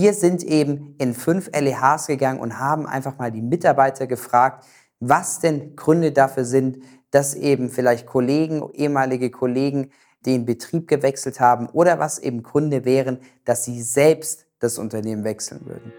Wir sind eben in fünf LEHs gegangen und haben einfach mal die Mitarbeiter gefragt, was denn Gründe dafür sind, dass eben vielleicht Kollegen, ehemalige Kollegen den Betrieb gewechselt haben oder was eben Gründe wären, dass sie selbst das Unternehmen wechseln würden.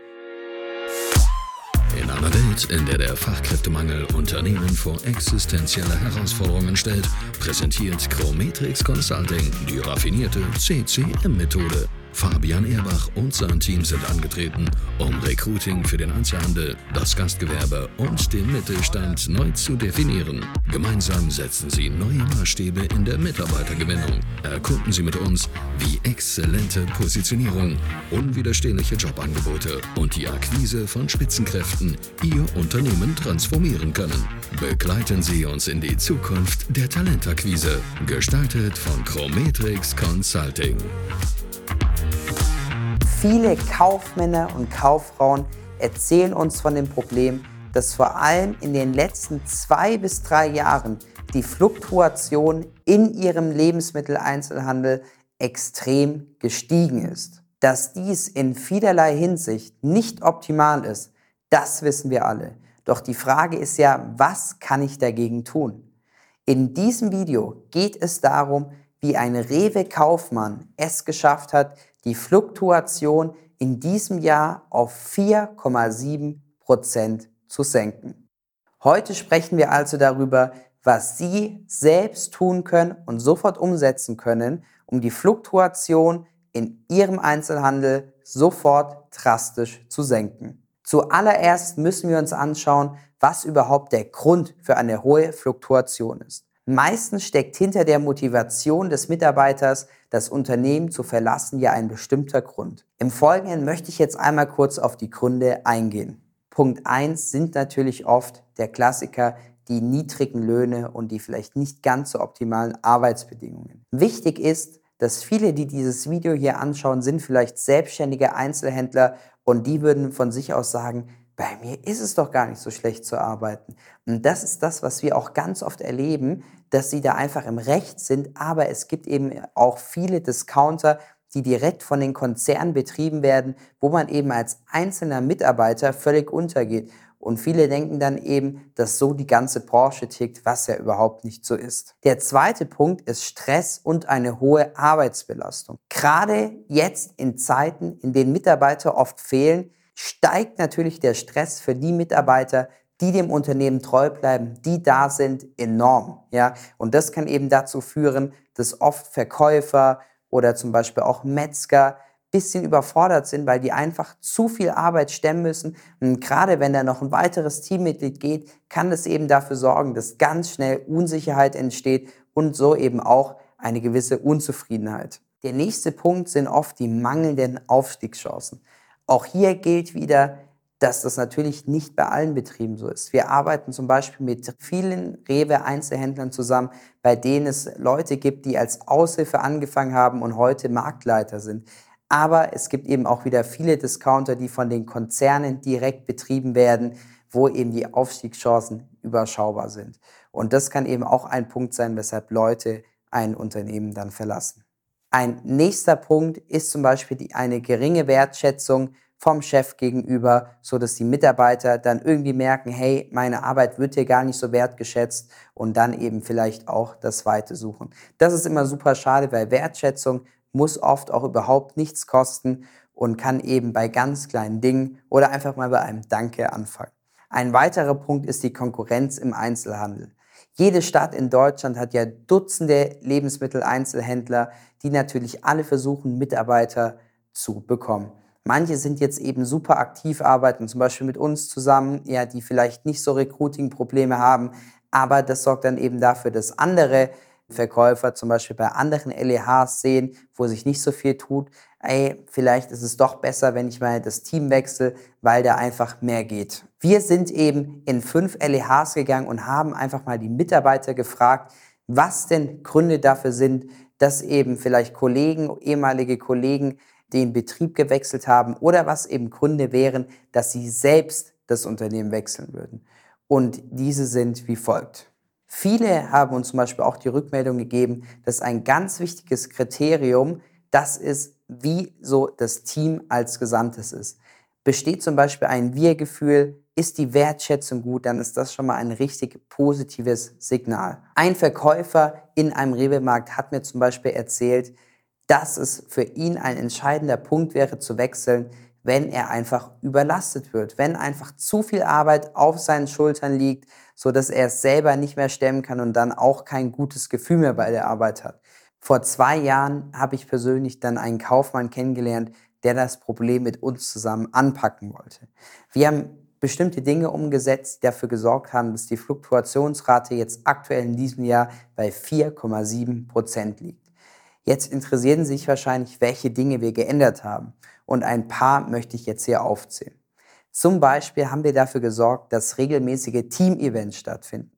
In einer Welt, in der der Fachkräftemangel Unternehmen vor existenzielle Herausforderungen stellt, präsentiert Chrometrix Consulting die raffinierte CCM-Methode Fabian Erbach und sein Team sind angetreten, um Recruiting für den Einzelhandel, das Gastgewerbe und den Mittelstand neu zu definieren. Gemeinsam setzen sie neue Maßstäbe in der Mitarbeitergewinnung. Erkunden Sie mit uns, wie exzellente Positionierung, unwiderstehliche Jobangebote und die Akquise von Spitzenkräften Ihr Unternehmen transformieren können. Begleiten Sie uns in die Zukunft der Talentakquise, gestaltet von Chrometrix Consulting. Viele Kaufmänner und Kauffrauen erzählen uns von dem Problem, dass vor allem in den letzten zwei bis drei Jahren die Fluktuation in ihrem Lebensmitteleinzelhandel extrem gestiegen ist. Dass dies in vielerlei Hinsicht nicht optimal ist, das wissen wir alle. Doch die Frage ist ja, was kann ich dagegen tun? In diesem Video geht es darum, wie ein Rewe-Kaufmann es geschafft hat, die Fluktuation in diesem Jahr auf 4,7 Prozent zu senken. Heute sprechen wir also darüber, was Sie selbst tun können und sofort umsetzen können, um die Fluktuation in Ihrem Einzelhandel sofort drastisch zu senken. Zuallererst müssen wir uns anschauen, was überhaupt der Grund für eine hohe Fluktuation ist. Meistens steckt hinter der Motivation des Mitarbeiters, das Unternehmen zu verlassen, ja ein bestimmter Grund. Im Folgenden möchte ich jetzt einmal kurz auf die Gründe eingehen. Punkt 1 sind natürlich oft der Klassiker die niedrigen Löhne und die vielleicht nicht ganz so optimalen Arbeitsbedingungen. Wichtig ist, dass viele, die dieses Video hier anschauen, sind vielleicht selbstständige Einzelhändler und die würden von sich aus sagen, bei mir ist es doch gar nicht so schlecht zu arbeiten. Und das ist das, was wir auch ganz oft erleben, dass sie da einfach im Recht sind. Aber es gibt eben auch viele Discounter, die direkt von den Konzernen betrieben werden, wo man eben als einzelner Mitarbeiter völlig untergeht. Und viele denken dann eben, dass so die ganze Branche tickt, was ja überhaupt nicht so ist. Der zweite Punkt ist Stress und eine hohe Arbeitsbelastung. Gerade jetzt in Zeiten, in denen Mitarbeiter oft fehlen, steigt natürlich der Stress für die Mitarbeiter, die dem Unternehmen treu bleiben, die da sind, enorm. Ja? Und das kann eben dazu führen, dass oft Verkäufer oder zum Beispiel auch Metzger bisschen überfordert sind, weil die einfach zu viel Arbeit stemmen müssen. Und gerade wenn da noch ein weiteres Teammitglied geht, kann das eben dafür sorgen, dass ganz schnell Unsicherheit entsteht und so eben auch eine gewisse Unzufriedenheit. Der nächste Punkt sind oft die mangelnden Aufstiegschancen. Auch hier gilt wieder, dass das natürlich nicht bei allen Betrieben so ist. Wir arbeiten zum Beispiel mit vielen Rewe-Einzelhändlern zusammen, bei denen es Leute gibt, die als Aushilfe angefangen haben und heute Marktleiter sind. Aber es gibt eben auch wieder viele Discounter, die von den Konzernen direkt betrieben werden, wo eben die Aufstiegschancen überschaubar sind. Und das kann eben auch ein Punkt sein, weshalb Leute ein Unternehmen dann verlassen. Ein nächster Punkt ist zum Beispiel die, eine geringe Wertschätzung vom Chef gegenüber, so dass die Mitarbeiter dann irgendwie merken, hey, meine Arbeit wird hier gar nicht so wertgeschätzt und dann eben vielleicht auch das Weite suchen. Das ist immer super schade, weil Wertschätzung muss oft auch überhaupt nichts kosten und kann eben bei ganz kleinen Dingen oder einfach mal bei einem Danke anfangen. Ein weiterer Punkt ist die Konkurrenz im Einzelhandel. Jede Stadt in Deutschland hat ja Dutzende Lebensmitteleinzelhändler, die natürlich alle versuchen, Mitarbeiter zu bekommen. Manche sind jetzt eben super aktiv, arbeiten zum Beispiel mit uns zusammen, ja, die vielleicht nicht so Recruiting-Probleme haben, aber das sorgt dann eben dafür, dass andere Verkäufer zum Beispiel bei anderen LEHs sehen, wo sich nicht so viel tut, ey, vielleicht ist es doch besser, wenn ich mal das Team wechsle, weil da einfach mehr geht. Wir sind eben in fünf LEHs gegangen und haben einfach mal die Mitarbeiter gefragt, was denn Gründe dafür sind, dass eben vielleicht Kollegen, ehemalige Kollegen den Betrieb gewechselt haben oder was eben Gründe wären, dass sie selbst das Unternehmen wechseln würden. Und diese sind wie folgt. Viele haben uns zum Beispiel auch die Rückmeldung gegeben, dass ein ganz wichtiges Kriterium das ist, wie so das Team als Gesamtes ist. Besteht zum Beispiel ein Wir-Gefühl, ist die Wertschätzung gut, dann ist das schon mal ein richtig positives Signal. Ein Verkäufer in einem Rewe-Markt hat mir zum Beispiel erzählt, dass es für ihn ein entscheidender Punkt wäre zu wechseln, wenn er einfach überlastet wird, wenn einfach zu viel Arbeit auf seinen Schultern liegt, so dass er es selber nicht mehr stemmen kann und dann auch kein gutes Gefühl mehr bei der Arbeit hat. Vor zwei Jahren habe ich persönlich dann einen Kaufmann kennengelernt, der das Problem mit uns zusammen anpacken wollte. Wir haben bestimmte Dinge umgesetzt, die dafür gesorgt haben, dass die Fluktuationsrate jetzt aktuell in diesem Jahr bei 4,7 Prozent liegt. Jetzt interessieren Sie sich wahrscheinlich, welche Dinge wir geändert haben. Und ein paar möchte ich jetzt hier aufzählen. Zum Beispiel haben wir dafür gesorgt, dass regelmäßige Team-Events stattfinden.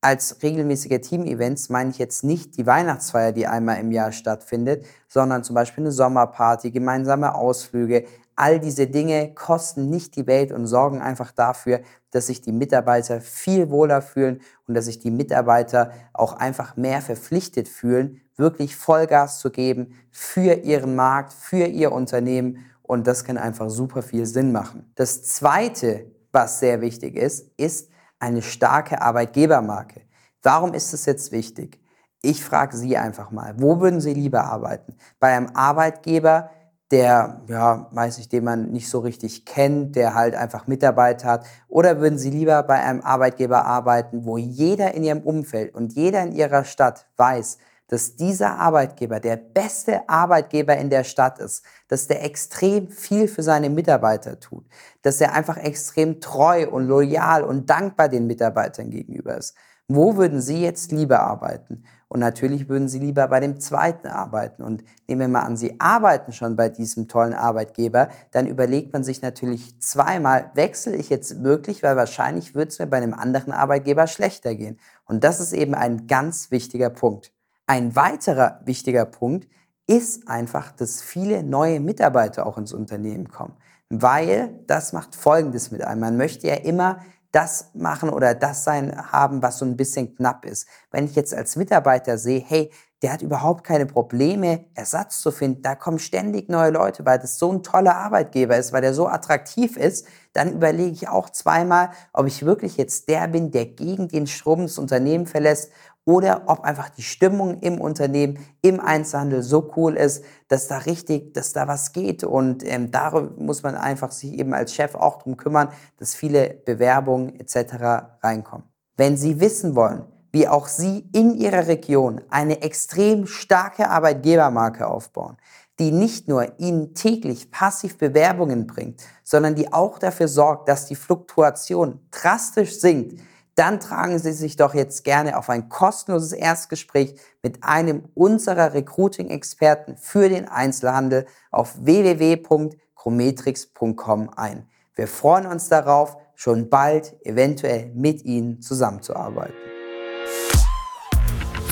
Als regelmäßige Team-Events meine ich jetzt nicht die Weihnachtsfeier, die einmal im Jahr stattfindet, sondern zum Beispiel eine Sommerparty, gemeinsame Ausflüge. All diese Dinge kosten nicht die Welt und sorgen einfach dafür, dass sich die Mitarbeiter viel wohler fühlen und dass sich die Mitarbeiter auch einfach mehr verpflichtet fühlen, wirklich Vollgas zu geben für ihren Markt, für ihr Unternehmen und das kann einfach super viel Sinn machen. Das Zweite, was sehr wichtig ist, ist eine starke Arbeitgebermarke. Warum ist es jetzt wichtig? Ich frage Sie einfach mal, wo würden Sie lieber arbeiten? Bei einem Arbeitgeber, der, ja, weiß ich, den man nicht so richtig kennt, der halt einfach Mitarbeiter hat? Oder würden Sie lieber bei einem Arbeitgeber arbeiten, wo jeder in Ihrem Umfeld und jeder in Ihrer Stadt weiß, dass dieser Arbeitgeber der beste Arbeitgeber in der Stadt ist, dass der extrem viel für seine Mitarbeiter tut, dass er einfach extrem treu und loyal und dankbar den Mitarbeitern gegenüber ist. Wo würden Sie jetzt lieber arbeiten? Und natürlich würden Sie lieber bei dem zweiten arbeiten. Und nehmen wir mal an, Sie arbeiten schon bei diesem tollen Arbeitgeber, dann überlegt man sich natürlich zweimal, wechsle ich jetzt wirklich, weil wahrscheinlich wird es mir bei einem anderen Arbeitgeber schlechter gehen. Und das ist eben ein ganz wichtiger Punkt. Ein weiterer wichtiger Punkt ist einfach, dass viele neue Mitarbeiter auch ins Unternehmen kommen, weil das macht Folgendes mit einem. Man möchte ja immer das machen oder das sein haben, was so ein bisschen knapp ist. Wenn ich jetzt als Mitarbeiter sehe, hey, der hat überhaupt keine Probleme, Ersatz zu finden, da kommen ständig neue Leute, weil das so ein toller Arbeitgeber ist, weil der so attraktiv ist, dann überlege ich auch zweimal, ob ich wirklich jetzt der bin, der gegen den Strom das Unternehmen verlässt oder ob einfach die Stimmung im Unternehmen, im Einzelhandel so cool ist, dass da richtig, dass da was geht. Und ähm, darüber muss man einfach sich eben als Chef auch drum kümmern, dass viele Bewerbungen etc. reinkommen. Wenn Sie wissen wollen, wie auch Sie in Ihrer Region eine extrem starke Arbeitgebermarke aufbauen, die nicht nur Ihnen täglich passiv Bewerbungen bringt, sondern die auch dafür sorgt, dass die Fluktuation drastisch sinkt, dann tragen Sie sich doch jetzt gerne auf ein kostenloses Erstgespräch mit einem unserer Recruiting-Experten für den Einzelhandel auf www.chrometrix.com ein. Wir freuen uns darauf, schon bald eventuell mit Ihnen zusammenzuarbeiten.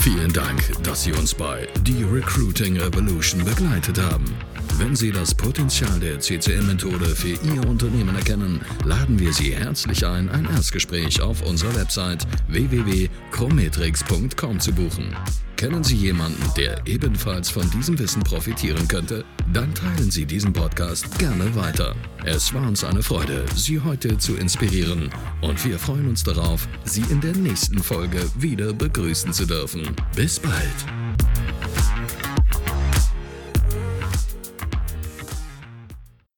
Vielen Dank, dass Sie uns bei The Recruiting Revolution begleitet haben. Wenn Sie das Potenzial der CCM-Methode für Ihr Unternehmen erkennen, laden wir Sie herzlich ein, ein Erstgespräch auf unserer Website www.chrometrix.com zu buchen. Kennen Sie jemanden, der ebenfalls von diesem Wissen profitieren könnte? Dann teilen Sie diesen Podcast gerne weiter. Es war uns eine Freude, Sie heute zu inspirieren und wir freuen uns darauf, Sie in der nächsten Folge wieder begrüßen zu dürfen. Bis bald!